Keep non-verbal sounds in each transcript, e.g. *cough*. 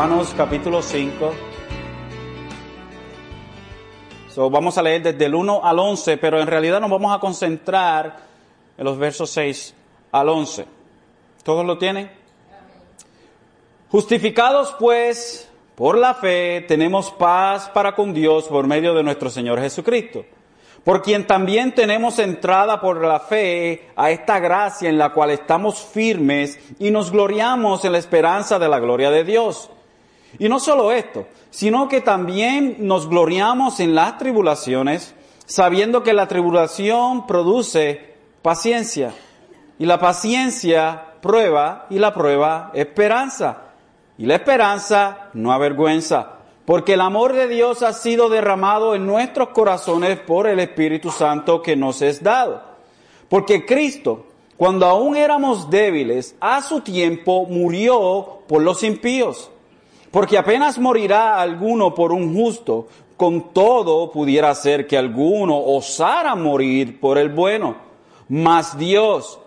Romanos capítulo 5. So, vamos a leer desde el 1 al 11, pero en realidad nos vamos a concentrar en los versos 6 al 11. ¿Todos lo tienen? Justificados pues por la fe, tenemos paz para con Dios por medio de nuestro Señor Jesucristo por quien también tenemos entrada por la fe a esta gracia en la cual estamos firmes y nos gloriamos en la esperanza de la gloria de Dios. Y no solo esto, sino que también nos gloriamos en las tribulaciones, sabiendo que la tribulación produce paciencia, y la paciencia prueba, y la prueba esperanza, y la esperanza no avergüenza porque el amor de Dios ha sido derramado en nuestros corazones por el Espíritu Santo que nos es dado. Porque Cristo, cuando aún éramos débiles, a su tiempo murió por los impíos. Porque apenas morirá alguno por un justo, con todo pudiera ser que alguno osara morir por el bueno. Mas Dios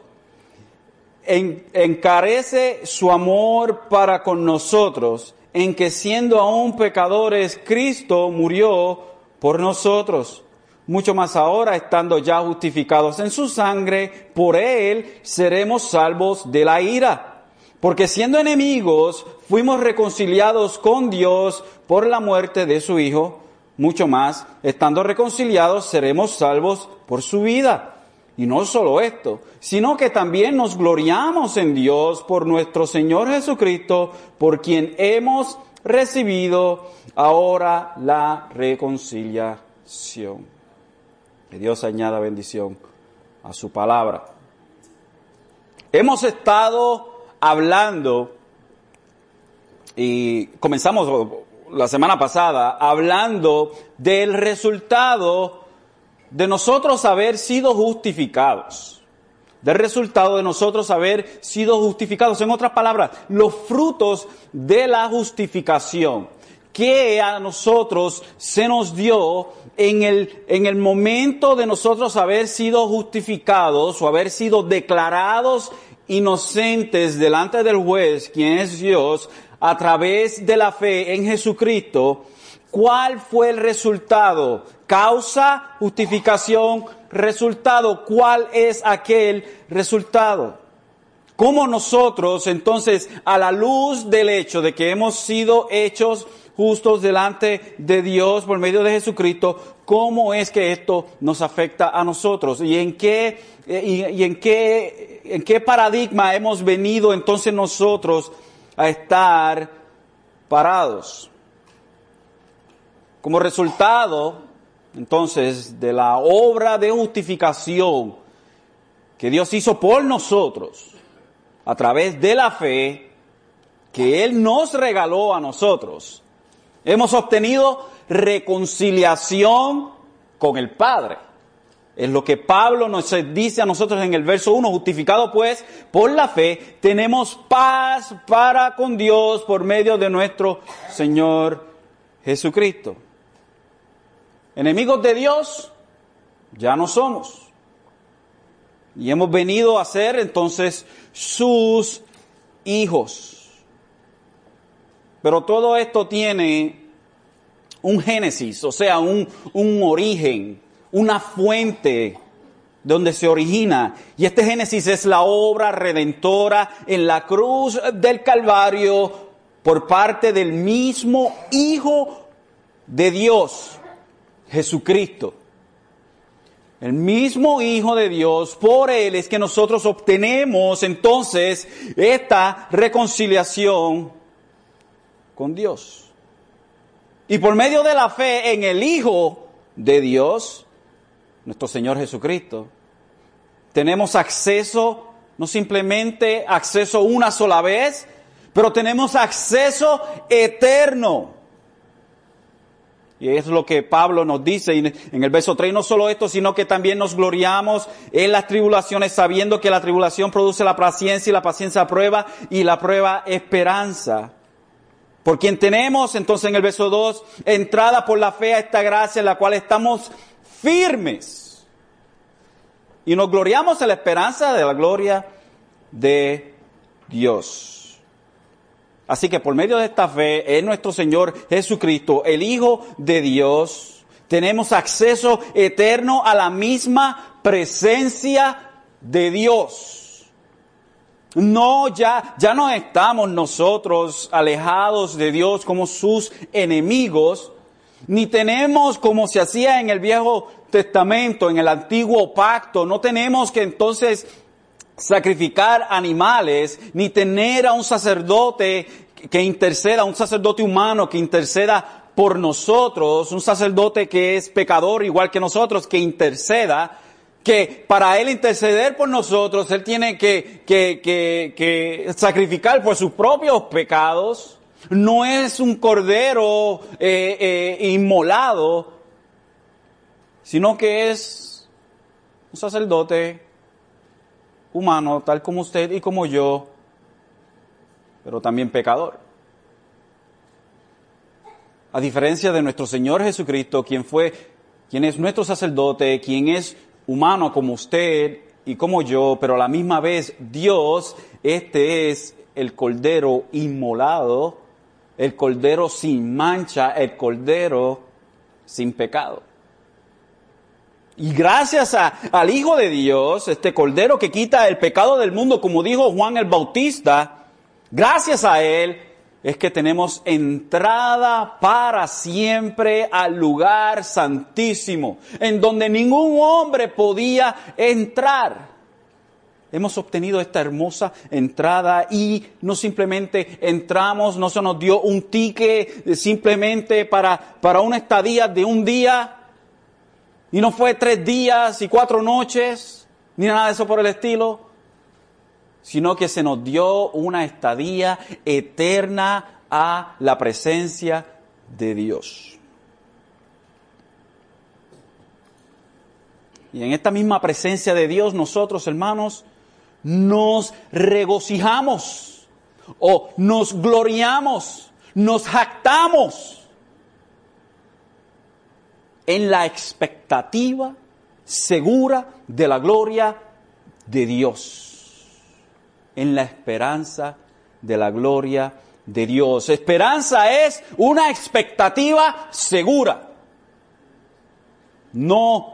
encarece su amor para con nosotros en que siendo aún pecadores, Cristo murió por nosotros. Mucho más ahora, estando ya justificados en su sangre, por él seremos salvos de la ira. Porque siendo enemigos, fuimos reconciliados con Dios por la muerte de su Hijo. Mucho más, estando reconciliados, seremos salvos por su vida. Y no solo esto, sino que también nos gloriamos en Dios por nuestro Señor Jesucristo, por quien hemos recibido ahora la reconciliación. Que Dios añada bendición a su palabra. Hemos estado hablando, y comenzamos la semana pasada, hablando del resultado de nosotros haber sido justificados. Del resultado de nosotros haber sido justificados. En otras palabras, los frutos de la justificación que a nosotros se nos dio en el, en el momento de nosotros haber sido justificados o haber sido declarados inocentes delante del juez, quien es Dios, a través de la fe en Jesucristo, ¿cuál fue el resultado? Causa, justificación, resultado. ¿Cuál es aquel resultado? ¿Cómo nosotros, entonces, a la luz del hecho de que hemos sido hechos justos delante de Dios por medio de Jesucristo, cómo es que esto nos afecta a nosotros? ¿Y en qué, y, en qué, en qué paradigma hemos venido entonces nosotros a estar parados? Como resultado, entonces de la obra de justificación que Dios hizo por nosotros a través de la fe que Él nos regaló a nosotros, hemos obtenido reconciliación con el Padre. Es lo que Pablo nos dice a nosotros en el verso 1, justificado pues por la fe, tenemos paz para con Dios por medio de nuestro Señor Jesucristo. Enemigos de Dios ya no somos. Y hemos venido a ser entonces sus hijos. Pero todo esto tiene un génesis, o sea, un, un origen, una fuente donde se origina. Y este génesis es la obra redentora en la cruz del Calvario por parte del mismo Hijo de Dios Jesucristo. El mismo Hijo de Dios, por Él es que nosotros obtenemos entonces esta reconciliación con Dios. Y por medio de la fe en el Hijo de Dios, nuestro Señor Jesucristo, tenemos acceso, no simplemente acceso una sola vez, pero tenemos acceso eterno y es lo que Pablo nos dice en el verso 3, no solo esto, sino que también nos gloriamos en las tribulaciones, sabiendo que la tribulación produce la paciencia y la paciencia prueba y la prueba esperanza. Por quien tenemos, entonces en el verso 2, entrada por la fe a esta gracia en la cual estamos firmes. Y nos gloriamos en la esperanza de la gloria de Dios. Así que por medio de esta fe en nuestro Señor Jesucristo, el Hijo de Dios, tenemos acceso eterno a la misma presencia de Dios. No, ya, ya no estamos nosotros alejados de Dios como sus enemigos, ni tenemos como se hacía en el Viejo Testamento, en el Antiguo Pacto, no tenemos que entonces sacrificar animales, ni tener a un sacerdote que interceda, un sacerdote humano que interceda por nosotros, un sacerdote que es pecador igual que nosotros, que interceda, que para él interceder por nosotros, él tiene que, que, que, que sacrificar por sus propios pecados. No es un cordero eh, eh, inmolado, sino que es un sacerdote humano, tal como usted y como yo, pero también pecador. A diferencia de nuestro Señor Jesucristo, quien fue, quien es nuestro sacerdote, quien es humano como usted y como yo, pero a la misma vez Dios, este es el cordero inmolado, el cordero sin mancha, el cordero sin pecado. Y gracias a, al Hijo de Dios, este Cordero que quita el pecado del mundo, como dijo Juan el Bautista, gracias a Él es que tenemos entrada para siempre al lugar santísimo, en donde ningún hombre podía entrar. Hemos obtenido esta hermosa entrada y no simplemente entramos, no se nos dio un ticket simplemente para, para una estadía de un día, y no fue tres días y cuatro noches, ni nada de eso por el estilo, sino que se nos dio una estadía eterna a la presencia de Dios. Y en esta misma presencia de Dios nosotros, hermanos, nos regocijamos o nos gloriamos, nos jactamos en la expectativa segura de la gloria de Dios, en la esperanza de la gloria de Dios. Esperanza es una expectativa segura, no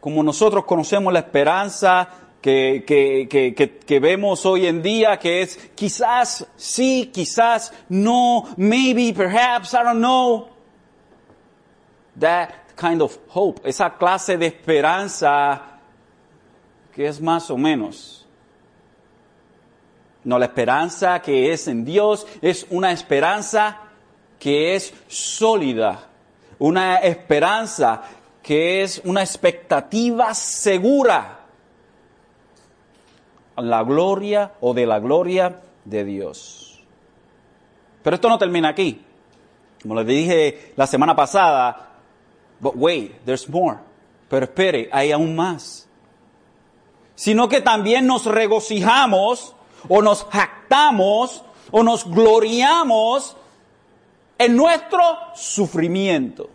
como nosotros conocemos la esperanza que, que, que, que, vemos hoy en día, que es quizás sí, quizás no, maybe, perhaps, I don't know. That kind of hope, esa clase de esperanza que es más o menos. No, la esperanza que es en Dios es una esperanza que es sólida, una esperanza que es una expectativa segura la gloria o de la gloria de Dios. Pero esto no termina aquí. Como les dije la semana pasada, But wait, there's more. Pero espere, hay aún más. Sino que también nos regocijamos o nos jactamos o nos gloriamos en nuestro sufrimiento.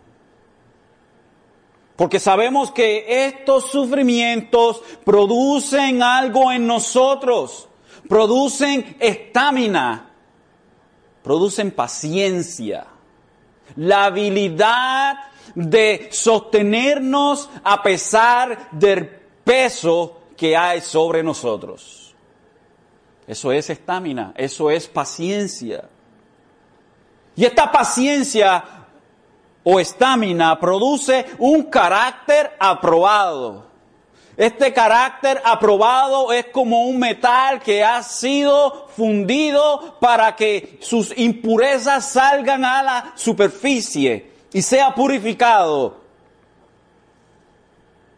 Porque sabemos que estos sufrimientos producen algo en nosotros, producen estamina, producen paciencia, la habilidad de sostenernos a pesar del peso que hay sobre nosotros. Eso es estamina, eso es paciencia. Y esta paciencia o estamina produce un carácter aprobado. Este carácter aprobado es como un metal que ha sido fundido para que sus impurezas salgan a la superficie y sea purificado.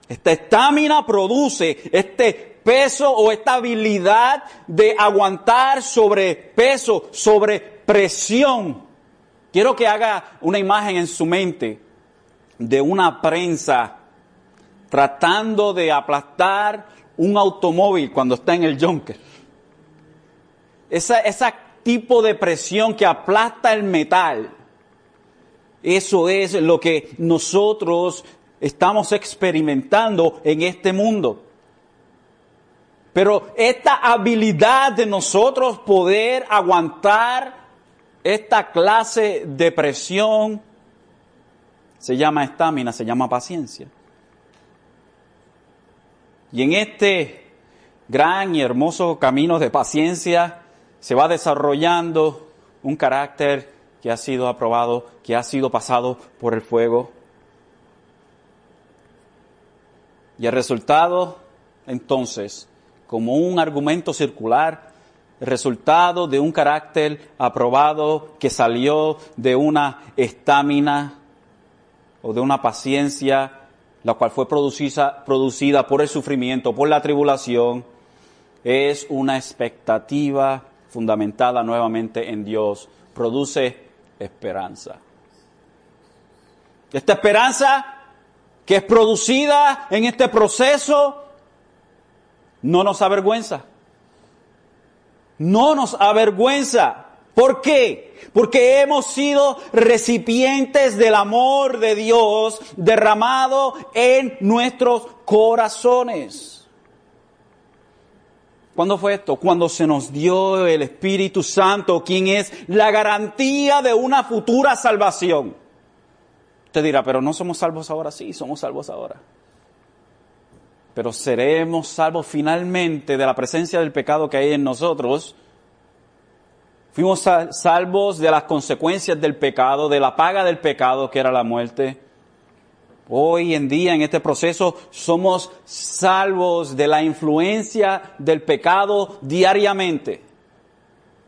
Esta estamina produce este peso o esta habilidad de aguantar sobre peso, sobre presión. Quiero que haga una imagen en su mente de una prensa tratando de aplastar un automóvil cuando está en el junker. Esa, ese tipo de presión que aplasta el metal eso es lo que nosotros estamos experimentando en este mundo. Pero esta habilidad de nosotros poder aguantar esta clase de presión se llama estamina, se llama paciencia. Y en este gran y hermoso camino de paciencia se va desarrollando un carácter que ha sido aprobado, que ha sido pasado por el fuego. Y el resultado, entonces, como un argumento circular, resultado de un carácter aprobado que salió de una estamina o de una paciencia, la cual fue producida, producida por el sufrimiento, por la tribulación, es una expectativa fundamentada nuevamente en Dios. Produce esperanza. Esta esperanza que es producida en este proceso no nos avergüenza. No nos avergüenza. ¿Por qué? Porque hemos sido recipientes del amor de Dios derramado en nuestros corazones. ¿Cuándo fue esto? Cuando se nos dio el Espíritu Santo, quien es la garantía de una futura salvación. Usted dirá, pero no somos salvos ahora, sí, somos salvos ahora. Pero seremos salvos finalmente de la presencia del pecado que hay en nosotros Fuimos salvos de las consecuencias del pecado, de la paga del pecado que era la muerte. Hoy en día, en este proceso, somos salvos de la influencia del pecado diariamente.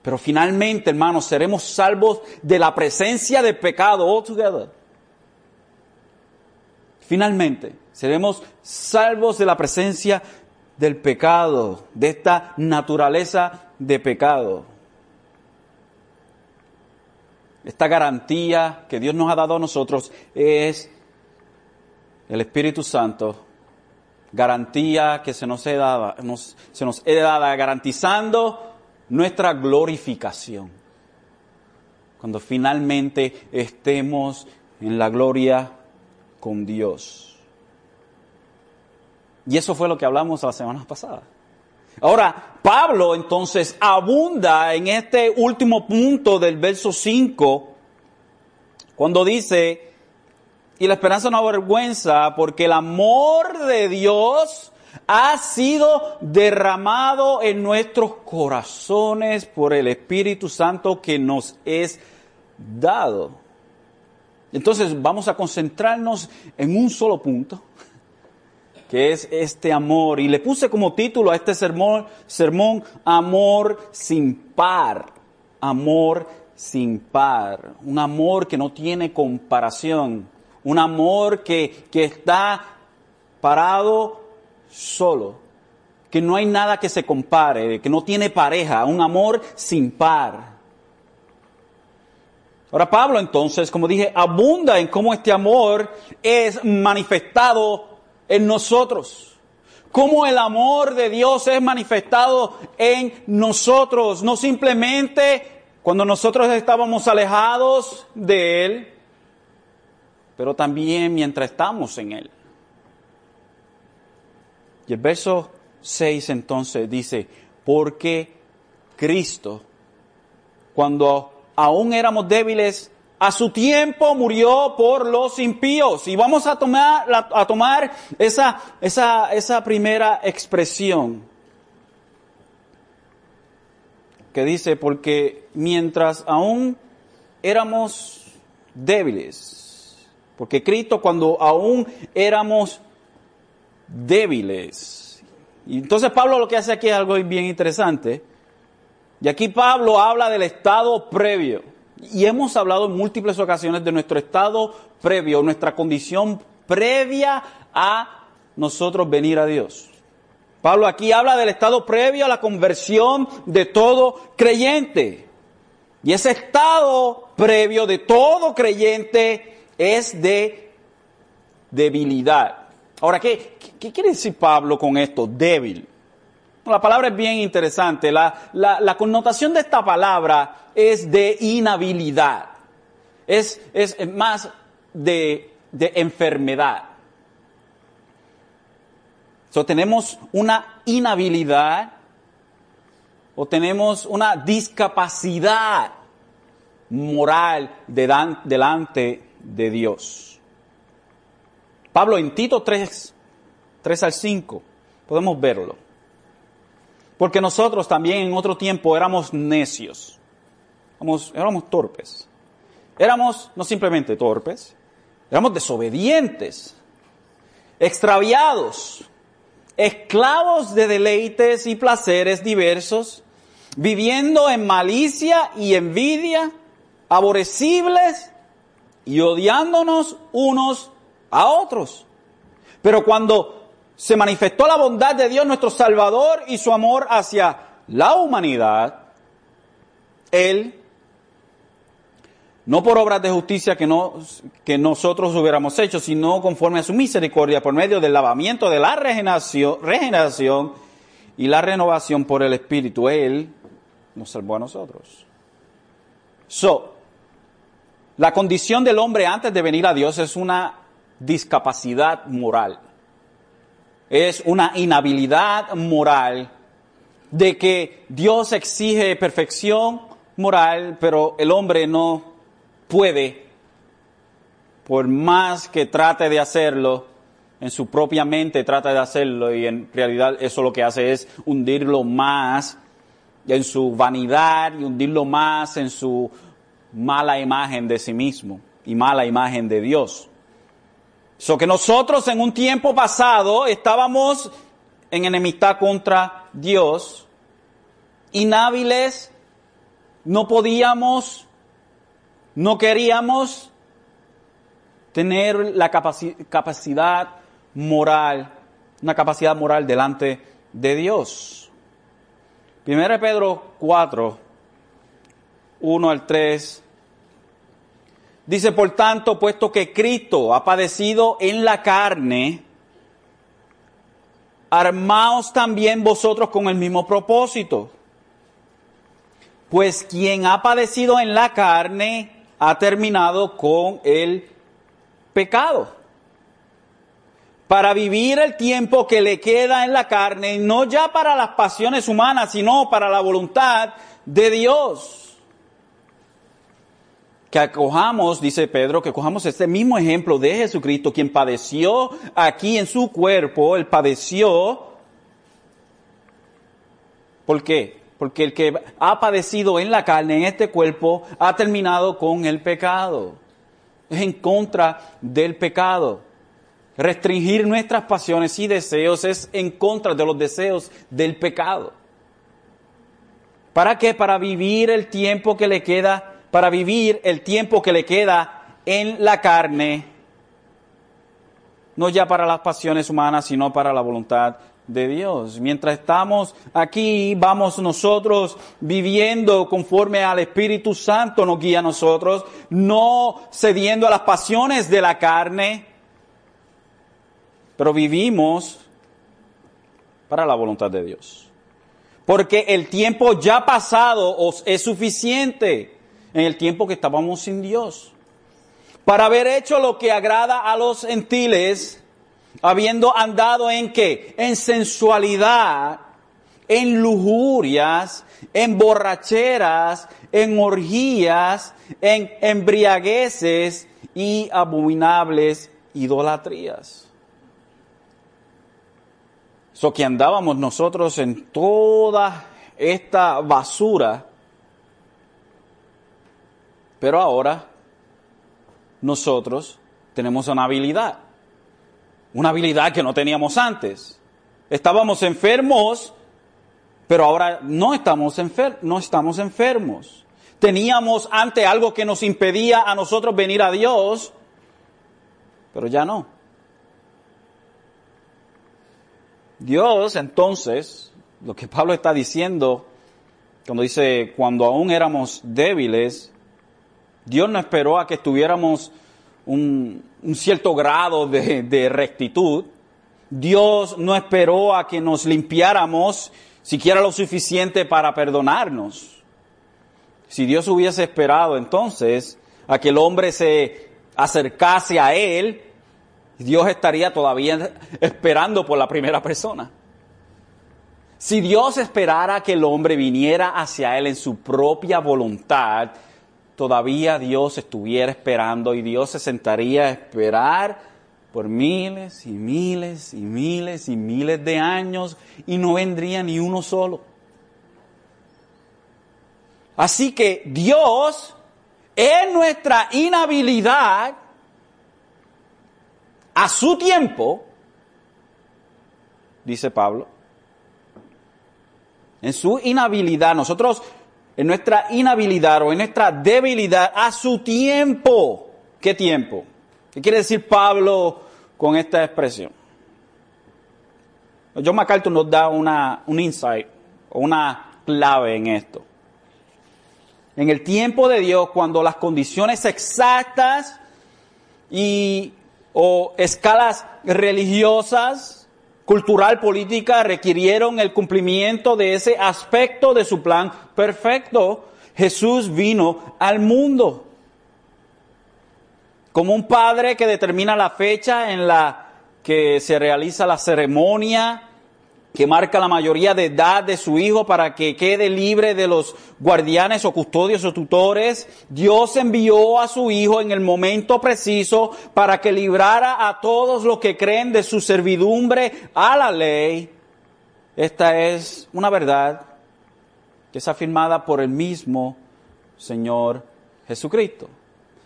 Pero finalmente, hermanos, seremos salvos de la presencia del pecado altogether. Finalmente, seremos salvos de la presencia del pecado, de esta naturaleza de pecado esta garantía que Dios nos ha dado a nosotros es el Espíritu Santo, garantía que se nos, dada, se nos es dada garantizando nuestra glorificación. Cuando finalmente estemos en la gloria con Dios. Y eso fue lo que hablamos la semana pasada. Ahora, Pablo entonces abunda en este último punto del verso 5, cuando dice, y la esperanza no avergüenza, porque el amor de Dios ha sido derramado en nuestros corazones por el Espíritu Santo que nos es dado. Entonces vamos a concentrarnos en un solo punto que es este amor. Y le puse como título a este sermón, sermón Amor sin par. Amor sin par. Un amor que no tiene comparación. Un amor que, que está parado solo. Que no hay nada que se compare, que no tiene pareja. Un amor sin par. Ahora Pablo entonces, como dije, abunda en cómo este amor es manifestado en nosotros. Cómo el amor de Dios es manifestado en nosotros, no simplemente cuando nosotros estábamos alejados de Él, pero también mientras estamos en Él. Y el verso 6 entonces dice, porque Cristo, cuando aún éramos débiles, a su tiempo murió por los impíos. Y vamos a tomar, esa, esa primera expresión que dice, porque mientras aún éramos débiles, porque Cristo cuando aún éramos débiles. Y entonces Pablo lo que hace aquí es algo bien interesante. Y aquí Pablo habla del estado previo. Y hemos hablado en múltiples ocasiones de nuestro estado previo, nuestra condición previa a nosotros venir a Dios. Pablo aquí habla del estado previo a la conversión de todo creyente. Y ese estado previo de todo creyente es de debilidad. Ahora, ¿qué, qué quiere decir Pablo con esto? Débil. La palabra es bien interesante. La, la, connotación de esta palabra es de inhabilidad. Es, es más de, de enfermedad. So, tenemos una inhabilidad o tenemos una discapacidad. moral delante de Dios. Pablo en Tito 3, 3 al 5, podemos verlo. Porque nosotros también en otro tiempo éramos necios, éramos, torpes. Éramos no simplemente torpes, éramos desobedientes, extraviados, esclavos de deleites y placeres diversos, viviendo en malicia y envidia, aborrecibles y odiándonos unos a otros. Pero cuando se manifestó la bondad de Dios nuestro Salvador y su amor hacia la humanidad, Él, no por obras de justicia que, no, que nosotros hubiéramos hecho, sino conforme a su misericordia, por medio del lavamiento de la regeneración, regeneración y la renovación por el Espíritu, Él nos salvó a nosotros. So, la condición del hombre antes de venir a Dios es una discapacidad moral. Es una inhabilidad moral de que Dios exige perfección moral, pero el hombre no puede, por más que trate de hacerlo, en su propia mente trata de hacerlo y en realidad eso lo que hace es hundirlo más en su vanidad y hundirlo más en su mala imagen de sí mismo y mala imagen de Dios. So que nosotros en un tiempo pasado estábamos en enemistad contra Dios, inhábiles, no podíamos, no queríamos tener la capacidad moral, una capacidad moral delante de Dios. 1 Pedro 4, 1 al 3, dice, por tanto, puesto que Cristo ha padecido en la carne, armaos también vosotros con el mismo propósito. Pues quien ha padecido en la carne ha terminado con el pecado para vivir el tiempo que le queda en la carne, no ya para las pasiones humanas, sino para la voluntad de Dios. Que acojamos, dice Pedro, que acojamos este mismo ejemplo de Jesucristo, quien padeció aquí en su cuerpo, él padeció. ¿Por qué? Porque el que ha padecido en la carne, en este cuerpo, ha terminado con el pecado. Es en contra del pecado. Restringir nuestras pasiones y deseos es en contra de los deseos del pecado. ¿Para qué? Para vivir el tiempo que le queda, para vivir el tiempo que le queda en la carne, no ya para las pasiones humanas, sino para la voluntad de Dios. Mientras estamos aquí, vamos nosotros viviendo conforme al Espíritu Santo nos guía a nosotros, no cediendo a las pasiones de la carne, pero vivimos para la voluntad de Dios. Porque el tiempo ya pasado os es suficiente en el tiempo que estábamos sin Dios. Para haber hecho lo que agrada a los gentiles, habiendo andado en qué? En sensualidad, en lujurias, en borracheras, en orgías, en embriagueces y abominables idolatrías. So que andábamos nosotros en toda esta basura, pero ahora nosotros tenemos una habilidad, una habilidad que no teníamos antes. Estábamos enfermos, pero ahora no estamos, enfer no estamos enfermos. Teníamos antes algo que nos impedía a nosotros venir a Dios, pero ya no. Dios entonces, lo que Pablo está diciendo, cuando dice, cuando aún éramos débiles, Dios no esperó a que tuviéramos un, cierto grado de, de rectitud. Dios no esperó a que nos limpiáramos siquiera lo suficiente para perdonarnos. Si Dios hubiese esperado entonces a que el hombre se acercase a Él Dios estaría todavía esperando por la primera persona. Si Dios esperara que el hombre viniera hacia Él en su propia voluntad, todavía Dios estuviera esperando y Dios se sentaría a esperar por miles y miles y miles y miles de años y no vendría ni uno solo. Así que Dios, en nuestra inhabilidad, a su tiempo, dice Pablo, en su inhabilidad, nosotros en nuestra inhabilidad o en nuestra debilidad, a su tiempo. ¿Qué tiempo? ¿Qué quiere decir Pablo con esta expresión? John MacArthur nos da una, un insight o una clave en esto. En el tiempo de Dios, cuando las condiciones exactas y o escalas religiosas, cultural, política, requirieron el cumplimiento de ese aspecto de su plan perfecto, Jesús vino al mundo. Como un padre que determina la fecha en la que se realiza la ceremonia que marca la mayoría de edad de su hijo para que quede libre de los guardianes o custodios o tutores. Dios envió a su hijo en el momento preciso para que librara a todos los que creen de su servidumbre a la ley. Esta es una verdad que es afirmada por el mismo Señor Jesucristo.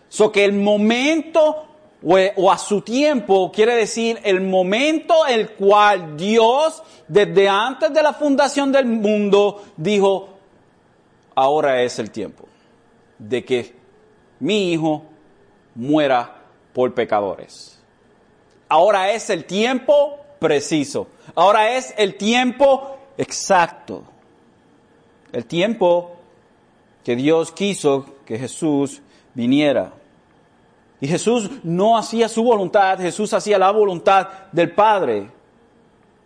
So que el momento o a su tiempo quiere decir el momento el cual Dios desde antes de la fundación del mundo dijo, ahora es el tiempo de que mi hijo muera por pecadores. Ahora es el tiempo preciso. Ahora es el tiempo exacto. El tiempo que Dios quiso que Jesús viniera. Y Jesús no hacía su voluntad, Jesús hacía la voluntad del Padre.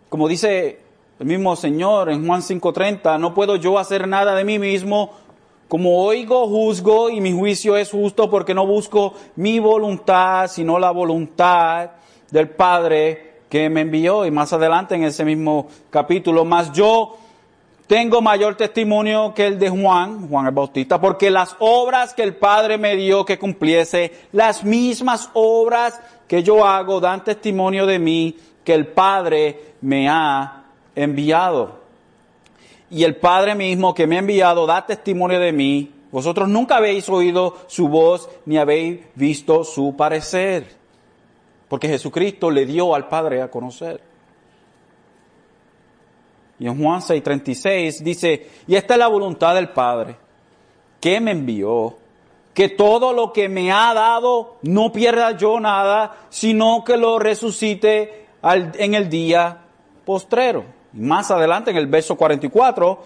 Como dice el mismo Señor en Juan 5:30, no puedo yo hacer nada de mí mismo, como oigo, juzgo y mi juicio es justo porque no busco mi voluntad, sino la voluntad del Padre que me envió. Y más adelante en ese mismo capítulo, más yo tengo mayor testimonio que el de Juan, Juan el Bautista, porque las obras que el Padre me dio que cumpliese, las mismas obras que yo hago dan testimonio de mí que el Padre me ha enviado. Y el Padre mismo que me ha enviado da testimonio de mí. Vosotros nunca habéis oído su voz ni habéis visto su parecer. Porque Jesucristo le dio al Padre a conocer. Y en Juan 6:36 dice, y esta es la voluntad del Padre, que me envió, que todo lo que me ha dado no pierda yo nada, sino que lo resucite en el día postrero. Y más adelante en el verso 44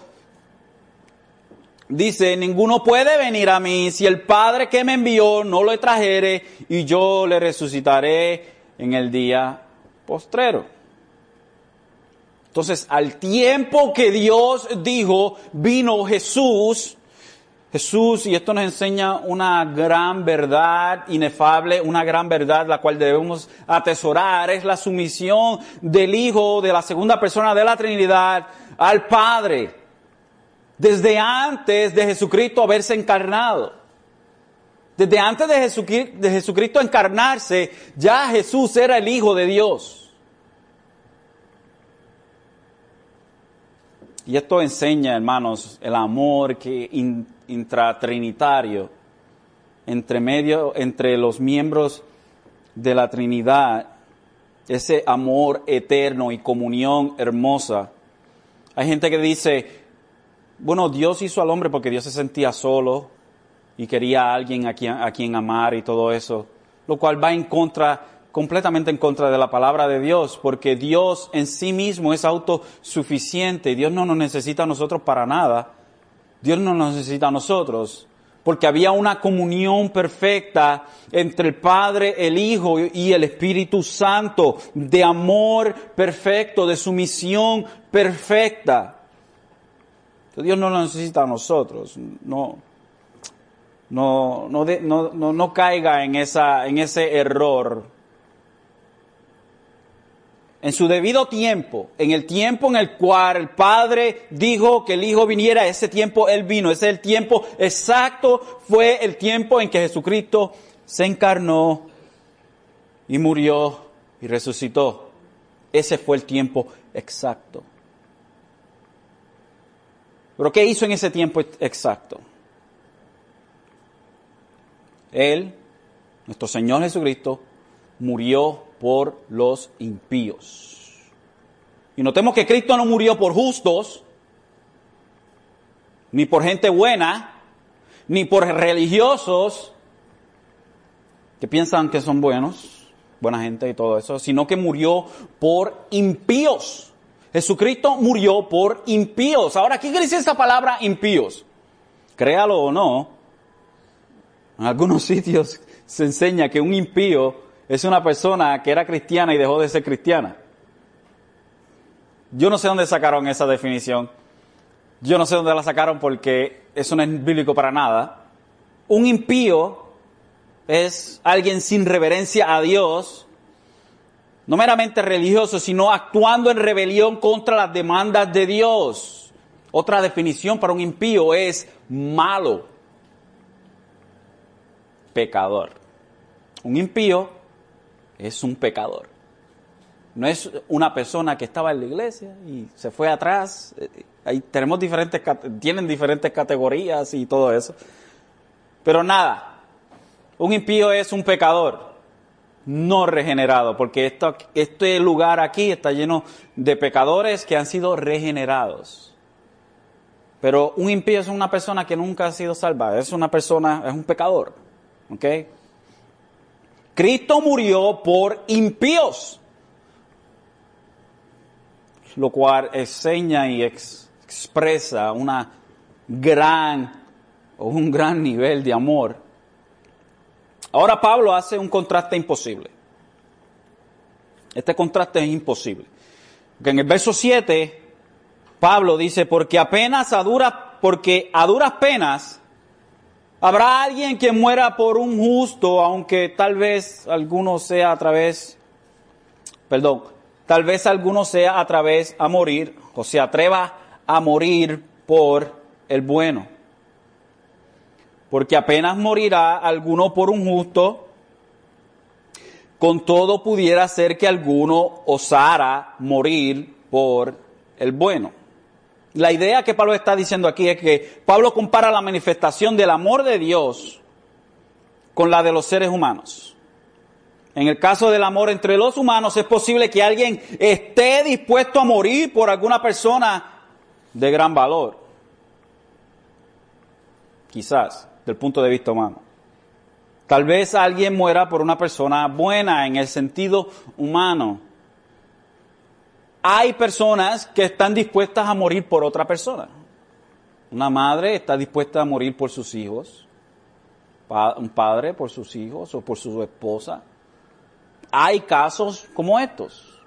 dice, ninguno puede venir a mí si el Padre que me envió no lo trajere y yo le resucitaré en el día postrero. Entonces, al tiempo que Dios dijo, vino Jesús, Jesús, y esto nos enseña una gran verdad inefable, una gran verdad la cual debemos atesorar, es la sumisión del Hijo, de la segunda persona de la Trinidad, al Padre, desde antes de Jesucristo haberse encarnado. Desde antes de, Jesucristo encarnarse, ya Jesús era el Hijo de Dios. Y esto enseña, hermanos, el amor que intratrinitario entre medio, entre los miembros de la Trinidad, ese amor eterno y comunión hermosa. Hay gente que dice, bueno, Dios hizo al hombre porque Dios se sentía solo y quería a alguien a quien, a quien amar y todo eso, lo cual va en contra completamente en contra de la palabra de Dios, porque Dios en sí mismo es autosuficiente. Dios no nos necesita a nosotros para nada. Dios no nos necesita a nosotros, porque había una comunión perfecta entre el Padre, el Hijo y el Espíritu Santo, de amor perfecto, de sumisión perfecta. Dios no nos necesita a nosotros. No, no, no, no, no, caiga en, esa, en ese error en su debido tiempo, en el tiempo en el cual el Padre dijo que el Hijo viniera, ese tiempo Él vino, ese es el tiempo exacto, fue el tiempo en que Jesucristo se encarnó y murió y resucitó. Ese fue el tiempo exacto. Pero ¿qué hizo en ese tiempo exacto? Él, nuestro Señor Jesucristo, murió por los impíos. Y notemos que Cristo no murió por justos, ni por gente buena, ni por religiosos que piensan que son buenos, buena gente y todo eso, sino que murió por impíos. Jesucristo murió por impíos. Ahora, ¿qué quiere decir esa palabra impíos? Créalo o no, en algunos *laughs* sitios se enseña que un impío es una persona que era cristiana y dejó de ser cristiana. Yo no sé dónde sacaron esa definición. Yo no sé dónde la sacaron porque eso no es bíblico para nada. Un impío es alguien sin reverencia a Dios, no meramente religioso, sino actuando en rebelión contra las demandas de Dios. Otra definición para un impío es malo, pecador. Un impío es un pecador. No es una persona que estaba en la iglesia y se fue atrás. Eh, ahí tenemos diferentes, tienen diferentes categorías y todo eso. Pero nada, un impío es un pecador no regenerado, porque esto, este lugar aquí está lleno de pecadores que han sido regenerados. Pero un impío es una persona que nunca ha sido salvada, es una persona, es un pecador. ¿Ok? Cristo murió por impíos, lo cual enseña y expresa una gran o un gran nivel de amor. Ahora Pablo hace un contraste imposible. Este contraste es imposible. Porque en el verso 7, Pablo dice, porque apenas a duras, porque a duras penas Habrá alguien que muera por un justo, aunque tal vez alguno sea a través, perdón, tal vez alguno sea a través a morir, o se atreva a morir por el bueno. Porque apenas morirá alguno por un justo, con todo pudiera ser que alguno osara morir por el bueno. La idea que Pablo está diciendo aquí es que Pablo compara la manifestación del amor de Dios con la de los seres humanos. En el caso del amor entre los humanos es posible que alguien esté dispuesto a morir por alguna persona de gran valor. Quizás, del punto de vista humano. Tal vez alguien muera por una persona buena en el sentido humano hay personas que están dispuestas a morir por otra persona. Una madre está dispuesta a morir por sus hijos, un padre por sus hijos o por su esposa. Hay casos como estos.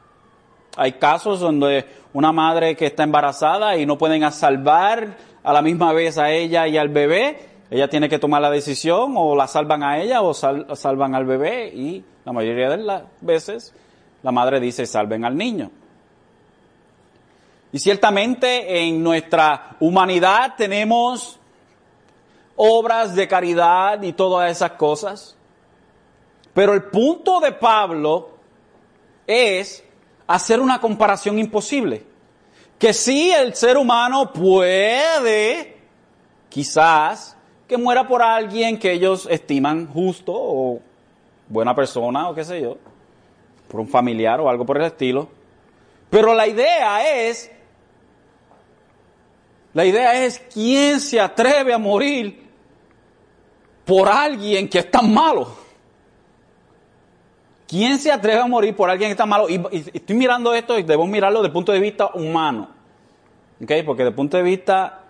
Hay casos donde una madre que está embarazada y no pueden salvar a la misma vez a ella y al bebé, ella tiene que tomar la decisión o la salvan a ella o salvan al bebé y la mayoría de las veces la madre dice salven al niño. Y ciertamente en nuestra humanidad tenemos obras de caridad y todas esas cosas. Pero el punto de Pablo es hacer una comparación imposible. Que sí, el ser humano puede, quizás, que muera por alguien que ellos estiman justo o buena persona o qué sé yo, por un familiar o algo por el estilo. Pero la idea es la idea es quién se atreve a morir por alguien que es tan malo. ¿Quién se atreve a morir por alguien que está malo? Y, estoy mirando esto y debo mirarlo desde el punto de vista humano. Porque desde el punto de vista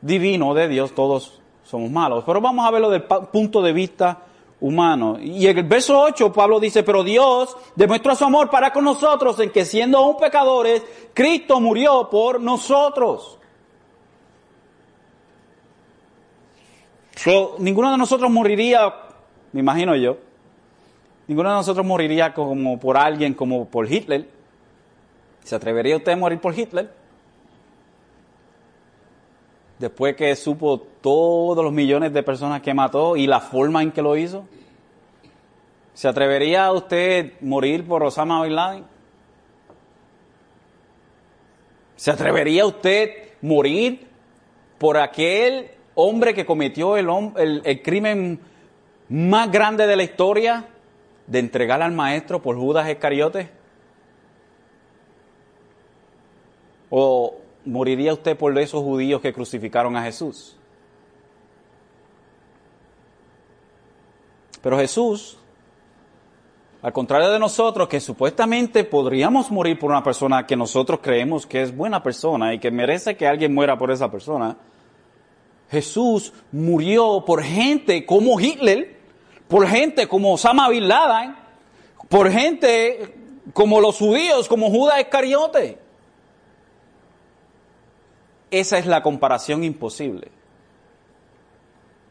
divino de Dios todos somos malos. Pero vamos a verlo desde el punto de vista humano. Y en el verso 8 Pablo dice, pero Dios demuestra su amor para con nosotros en que siendo aún pecadores, Cristo murió por nosotros. Ninguno de nosotros moriría, me imagino yo, ninguno de nosotros moriría como por alguien como por Hitler, ¿Se atrevería usted a morir por Hitler? Después que supo todos los millones de personas que mató y la forma en que lo hizo. ¿Se atrevería usted a morir por Osama Bin Laden? ¿Se atrevería usted a morir por aquel hombre que cometió el, el, crimen más grande de la historia de entregar al maestro por Judas Iscariote? ¿O moriría usted por esos judíos que crucificaron a Jesús? Pero Jesús, al contrario de nosotros, que supuestamente podríamos morir por una persona que nosotros creemos que es buena persona y que merece que alguien muera por esa persona, Jesús murió por gente como Hitler, por gente como Osama Bin Laden, por gente como los judíos, como Judas Iscariote. Esa es la comparación imposible.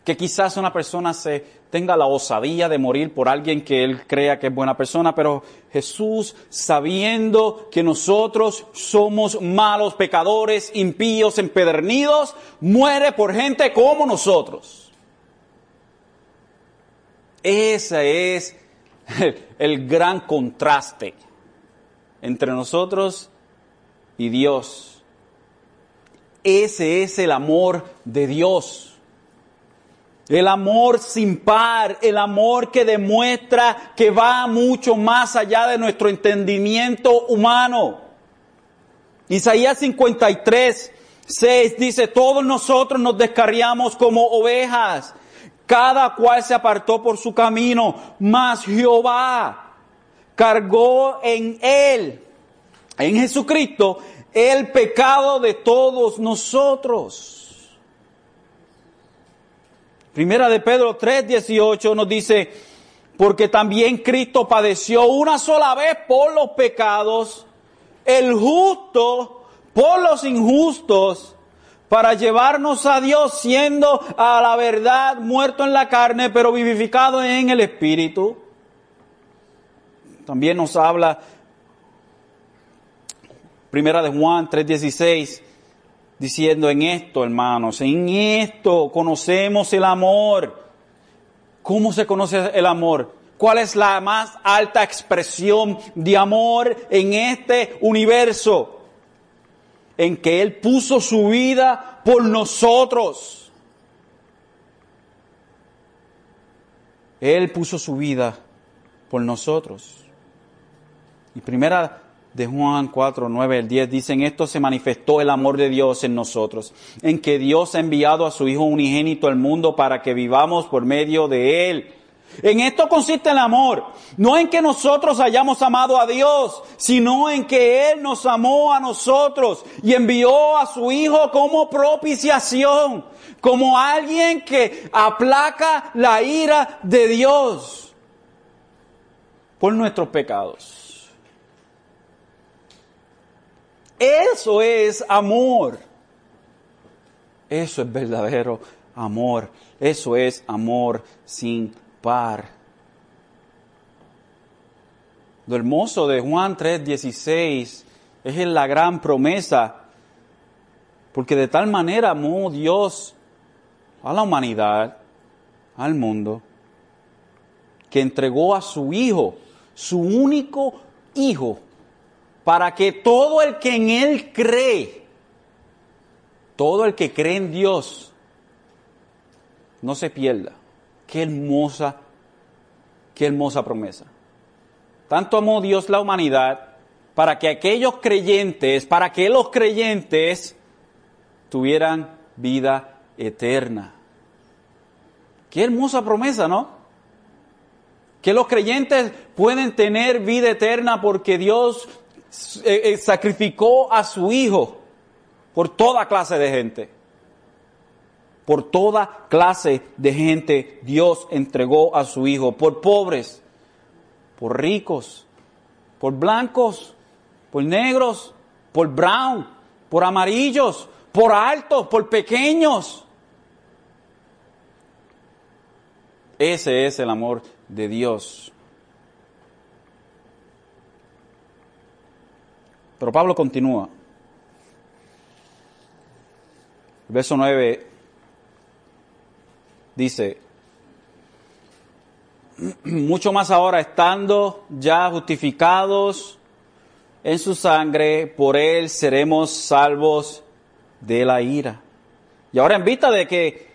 Que quizás una persona se tenga la osadía de morir por alguien que él crea que es buena persona, pero Jesús, sabiendo que nosotros somos malos, pecadores, impíos, empedernidos, muere por gente como nosotros. Ese es *laughs* el gran contraste entre nosotros y Dios. Ese es el amor de Dios. El amor sin par, el amor que demuestra que va mucho más allá de nuestro entendimiento humano. Isaías 53, 6 dice, todos nosotros nos descarriamos como ovejas, cada cual se apartó por su camino, mas Jehová cargó en él, en Jesucristo, el pecado de todos nosotros. Primera de Pedro 3:18 nos dice, porque también Cristo padeció una sola vez por los pecados, el justo por los injustos, para llevarnos a Dios siendo a la verdad muerto en la carne, pero vivificado en el Espíritu. También nos habla Primera de Juan 3:16, diciendo en esto, hermanos, en esto conocemos el amor. ¿Cómo se conoce el amor? ¿Cuál es la más alta expresión de amor en este universo? En que Él puso su vida por nosotros. Él puso su vida por nosotros. Y primera de Juan 4, 9 al 10 dicen, esto se manifestó el amor de Dios en nosotros, en que Dios ha enviado a su Hijo unigénito al mundo para que vivamos por medio de Él. En esto consiste el amor, no en que nosotros hayamos amado a Dios, sino en que Él nos amó a nosotros y envió a su Hijo como propiciación, como alguien que aplaca la ira de Dios por nuestros pecados. Eso es amor. Eso es verdadero amor. Eso es amor sin par. Lo hermoso de Juan 3:16 es la gran promesa, porque de tal manera amó Dios a la humanidad, al mundo, que entregó a su Hijo, su único Hijo, para que todo el que en Él cree, todo el que cree en Dios, no se pierda. Qué hermosa, qué hermosa promesa. Tanto amó Dios la humanidad para que aquellos creyentes, para que los creyentes tuvieran vida eterna. Qué hermosa promesa, ¿no? Que los creyentes pueden tener vida eterna porque Dios eh, eh, sacrificó a su hijo por toda clase de gente. Por toda clase de gente Dios entregó a su hijo, por pobres, por ricos, por blancos, por negros, por brown, por amarillos, por altos, por pequeños. Ese es el amor de Dios. Pero Pablo continúa. El verso 9 dice, mucho más ahora estando ya justificados en su sangre, por él seremos salvos de la ira. Y ahora en vista de que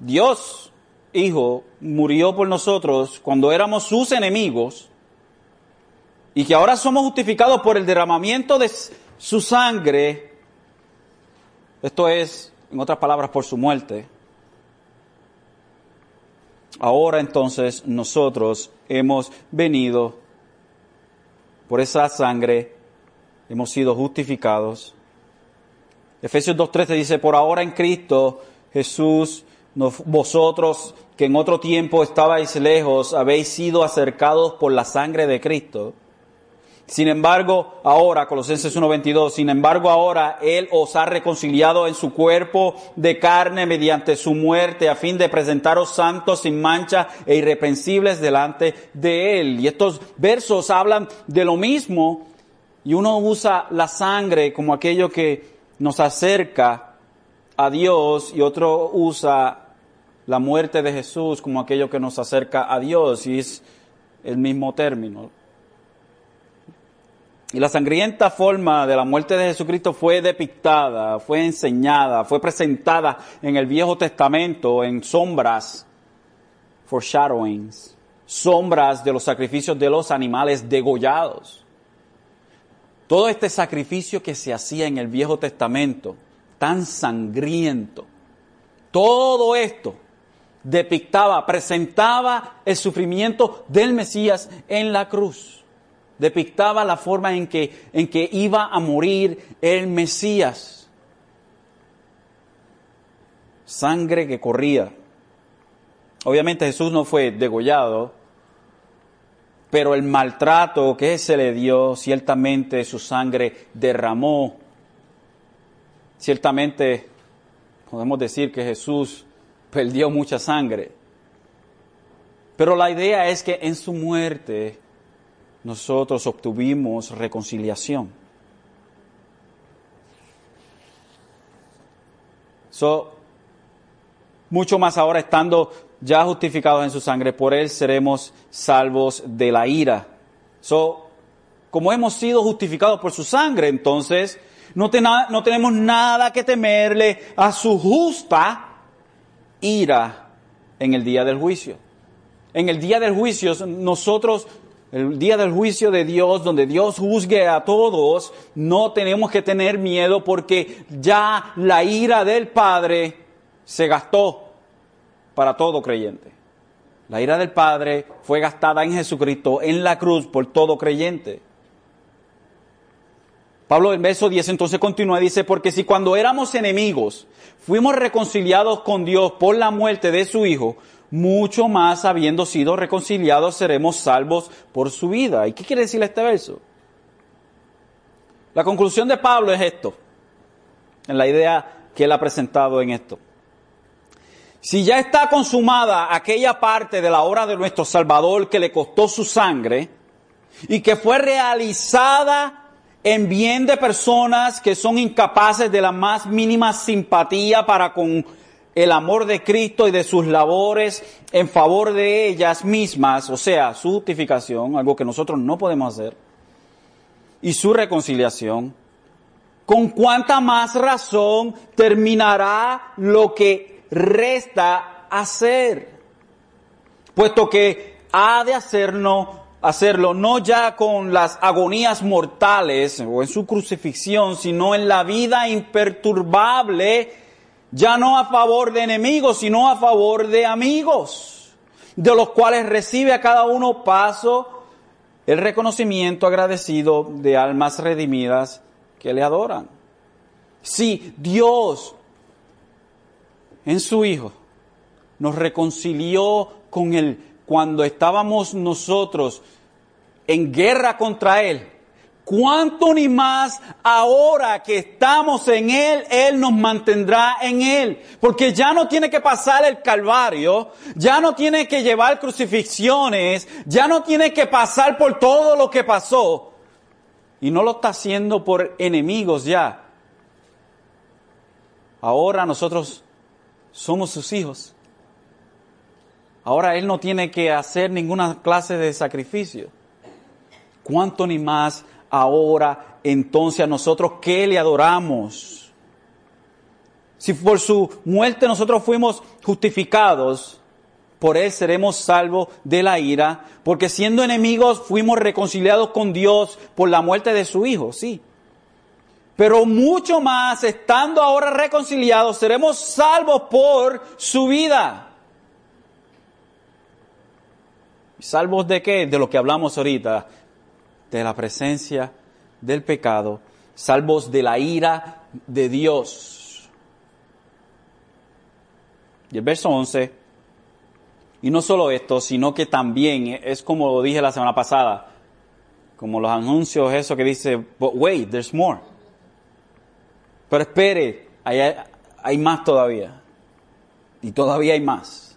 Dios, Hijo, murió por nosotros cuando éramos sus enemigos, y que ahora somos justificados por el derramamiento de su sangre, esto es, en otras palabras, por su muerte, ahora entonces nosotros hemos venido por esa sangre, hemos sido justificados. Efesios 2.13 dice, por ahora en Cristo Jesús, vosotros que en otro tiempo estabais lejos, habéis sido acercados por la sangre de Cristo sin embargo, ahora, Colosenses 1.22, sin embargo, ahora Él os ha reconciliado en su cuerpo de carne mediante su muerte a fin de presentaros santos sin mancha e irreprensibles delante de Él. Y estos versos hablan de lo mismo y uno usa la sangre como aquello que nos acerca a Dios y otro usa la muerte de Jesús como aquello que nos acerca a Dios y es el mismo término. Y la sangrienta forma de la muerte de Jesucristo fue depictada, fue enseñada, fue presentada en el Viejo Testamento en sombras, foreshadowings, sombras de los sacrificios de los animales degollados. Todo este sacrificio que se hacía en el Viejo Testamento, tan sangriento, todo esto depictaba, presentaba el sufrimiento del Mesías en la cruz depictaba la forma en que, en que iba a morir el Mesías. Sangre que corría. Obviamente Jesús no fue degollado, pero el maltrato que se le dio, ciertamente su sangre derramó. Ciertamente podemos decir que Jesús perdió mucha sangre. Pero la idea es que en su muerte nosotros obtuvimos reconciliación. So, mucho más ahora estando ya justificados en su sangre, por él seremos salvos de la ira. So, como hemos sido justificados por su sangre, entonces no, no tenemos nada que temerle a su justa ira en el día del juicio. En el día del juicio nosotros el día del juicio de Dios, donde Dios juzgue a todos, no tenemos que tener miedo porque ya la ira del Padre se gastó para todo creyente. La ira del Padre fue gastada en Jesucristo, en la cruz, por todo creyente. Pablo en verso 10 entonces continúa y dice, porque si cuando éramos enemigos fuimos reconciliados con Dios por la muerte de su Hijo, mucho más habiendo sido reconciliados seremos salvos por su vida. ¿Y qué quiere decir este verso? La conclusión de Pablo es esto, en la idea que él ha presentado en esto. Si ya está consumada aquella parte de la obra de nuestro Salvador que le costó su sangre y que fue realizada en bien de personas que son incapaces de la más mínima simpatía para con el amor de Cristo y de sus labores en favor de ellas mismas, o sea, su justificación, algo que nosotros no podemos hacer, y su reconciliación, con cuánta más razón terminará lo que resta hacer, puesto que ha de hacernos, hacerlo no ya con las agonías mortales o en su crucifixión, sino en la vida imperturbable ya no a favor de enemigos, sino a favor de amigos, de los cuales recibe a cada uno paso el reconocimiento agradecido de almas redimidas que le adoran. Si Dios en su Hijo nos reconcilió con Él cuando estábamos nosotros en guerra contra Él, cuánto ni más ahora que estamos en Él, Él nos mantendrá en Él. Porque ya no tiene que pasar el Calvario, ya no tiene que llevar crucifixiones, ya no tiene que pasar por todo lo que pasó. Y no lo está haciendo por enemigos ya. Ahora nosotros somos sus hijos. Ahora Él no tiene que hacer ninguna clase de sacrificio. ¿Cuánto ni más ahora entonces a nosotros que le adoramos? Si por su muerte nosotros fuimos justificados, por él seremos salvos de la ira, porque siendo enemigos fuimos reconciliados con Dios por la muerte de su Hijo, sí. Pero mucho más, estando ahora reconciliados, seremos salvos por su vida. ¿Salvos de qué? De lo que hablamos ahorita, de la presencia del pecado, salvos de la ira de Dios. Y el verso 11 y no solo esto, sino que también es como lo dije la semana pasada, como los anuncios, eso que dice, but wait, there's more. Pero espere, hay, hay más todavía. Y todavía hay más.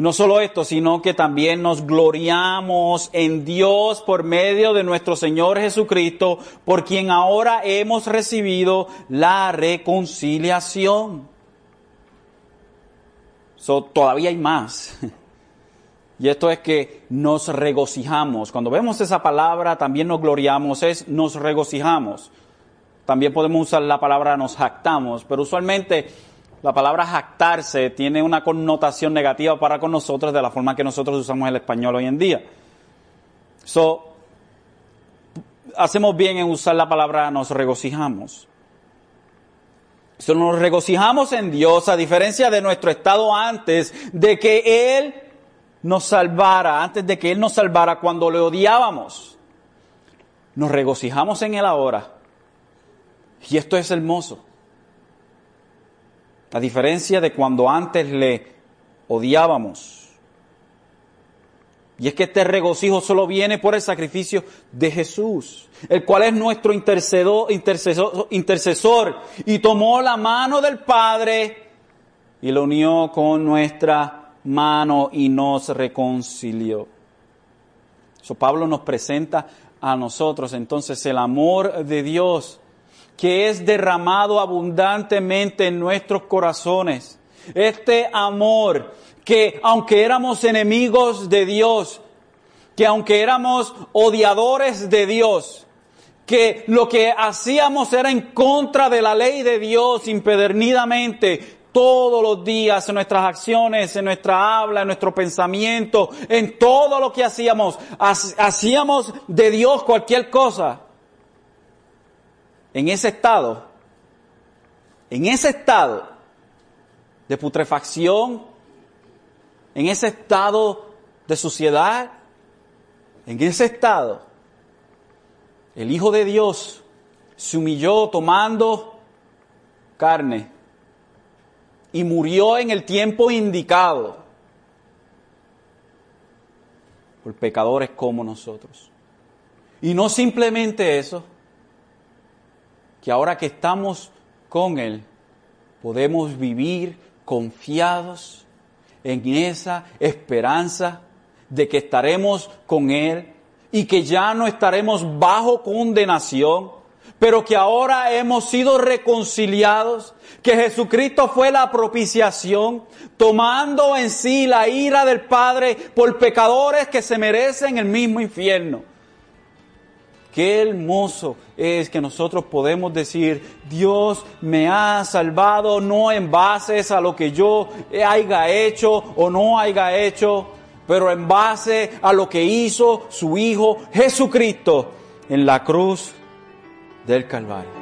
No solo esto, sino que también nos gloriamos en Dios por medio de nuestro Señor Jesucristo, por quien ahora hemos recibido la reconciliación. So, todavía hay más. *laughs* Y esto es que nos regocijamos. Cuando vemos esa palabra, también nos gloriamos, es nos regocijamos. También podemos usar la palabra nos jactamos, pero usualmente la palabra jactarse tiene una connotación negativa para con nosotros de la forma que nosotros usamos el español hoy en día. So, hacemos bien en usar la palabra nos regocijamos. So, nos regocijamos en Dios a diferencia de nuestro estado antes de que Él nos salvara, antes de que Él nos salvara cuando le odiábamos. Nos regocijamos en Él ahora. Y esto es hermoso. A diferencia de cuando antes le odiábamos. Y es que este regocijo solo viene por el sacrificio de Jesús, el cual es nuestro intercesor, intercesor, intercesor y tomó la mano del Padre y lo unió con nuestra mano y nos reconcilió. So, Pablo nos presenta a nosotros entonces el amor de Dios que es derramado abundantemente en nuestros corazones. Este amor que aunque éramos enemigos de Dios, que aunque éramos odiadores de Dios, que lo que hacíamos era en contra de la ley de Dios impedernidamente, todos los días, en nuestras acciones, en nuestra habla, en nuestro pensamiento, en todo lo que hacíamos. Hacíamos de Dios cualquier cosa. En ese estado, en ese estado de putrefacción, en ese estado de suciedad, en ese estado, el Hijo de Dios se humilló tomando carne y murió en el tiempo indicado por pecadores como nosotros. Y no simplemente eso, que ahora que estamos con Él, podemos vivir confiados en esa esperanza de que estaremos con Él y que ya no estaremos bajo condenación, pero que ahora hemos sido reconciliados, que Jesucristo fue la propiciación, tomando en sí la ira del Padre por pecadores que se merecen el mismo infierno. Qué hermoso es que nosotros podemos decir, Dios me ha salvado no en bases a lo que yo haya hecho o no haya hecho, pero en base a lo que hizo su Hijo Jesucristo en la cruz del Calvario.